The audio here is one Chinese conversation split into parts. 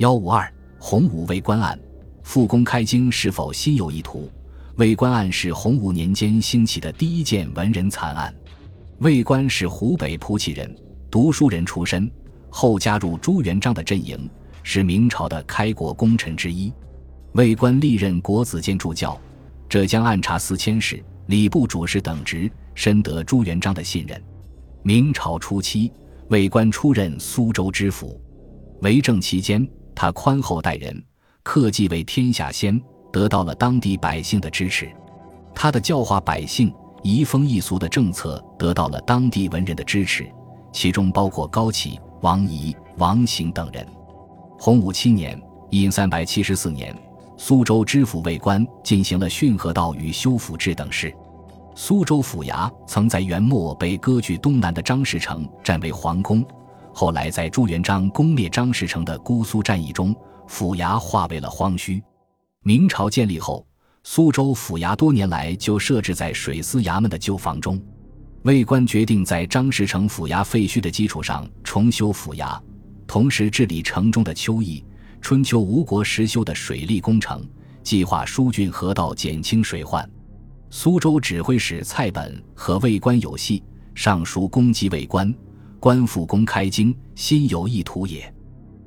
幺五二洪武为官案，复公开京是否心有意图？为官案是洪武年间兴起的第一件文人惨案。魏官是湖北蒲圻人，读书人出身，后加入朱元璋的阵营，是明朝的开国功臣之一。魏官历任国子监助教、浙江按察司佥事、礼部主事等职，深得朱元璋的信任。明朝初期，魏官出任苏州知府。为政期间，他宽厚待人，克己为天下先，得到了当地百姓的支持。他的教化百姓、移风易俗的政策得到了当地文人的支持，其中包括高启、王仪、王行等人。洪武七年（因三百七十四年），苏州知府魏官进行了汛河道与修府治等事。苏州府衙曾在元末被割据东南的张士诚占为皇宫。后来，在朱元璋攻灭张士诚的姑苏战役中，府衙化为了荒墟。明朝建立后，苏州府衙多年来就设置在水司衙门的旧房中。魏官决定在张士诚府衙废墟的基础上重修府衙，同时治理城中的秋邑、春秋吴国时修的水利工程，计划疏浚河道，减轻水患。苏州指挥使蔡本和魏官有隙，上书攻击魏官。官复公开经，心有意图也。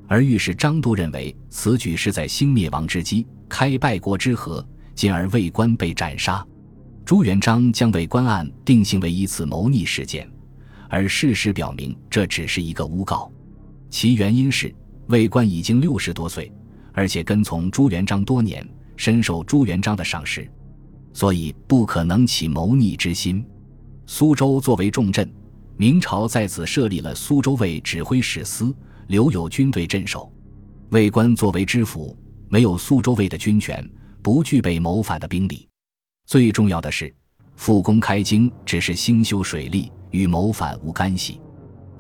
而御史张都认为此举是在兴灭亡之机，开败国之河，进而魏官被斩杀。朱元璋将魏官案定性为一次谋逆事件，而事实表明这只是一个诬告。其原因是魏官已经六十多岁，而且跟从朱元璋多年，深受朱元璋的赏识，所以不可能起谋逆之心。苏州作为重镇。明朝在此设立了苏州卫指挥使司，留有军队镇守。卫官作为知府，没有苏州卫的军权，不具备谋反的兵力。最重要的是，复工开京只是兴修水利，与谋反无干系。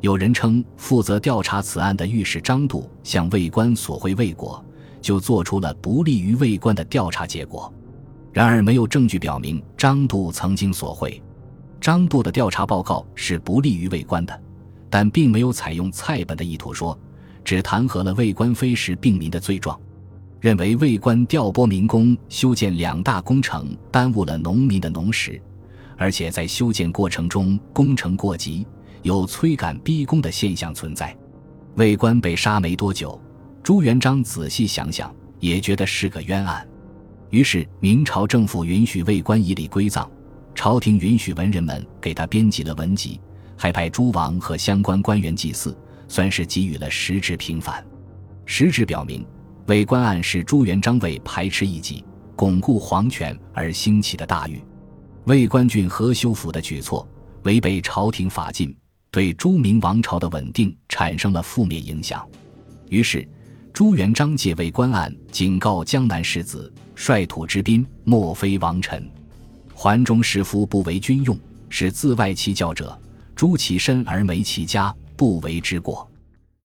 有人称，负责调查此案的御史张度向卫官索贿未果，就做出了不利于卫官的调查结果。然而，没有证据表明张度曾经索贿。张度的调查报告是不利于魏官的，但并没有采用蔡本的意图说，只弹劾了魏官非时病民的罪状，认为魏官调拨民工修建两大工程，耽误了农民的农时，而且在修建过程中工程过急，有催赶逼宫的现象存在。魏官被杀没多久，朱元璋仔细想想，也觉得是个冤案，于是明朝政府允许魏官以礼归葬。朝廷允许文人们给他编辑了文集，还派诸王和相关官员祭祀，算是给予了实质平反。实质表明，魏官案是朱元璋为排斥异己、巩固皇权而兴起的大狱。魏官郡和修府的举措违背朝廷法禁，对朱明王朝的稳定产生了负面影响。于是，朱元璋借魏官案警告江南士子：率土之滨，莫非王臣。环中士夫不为君用，是自外其教者，诛其身而没其家，不为之过。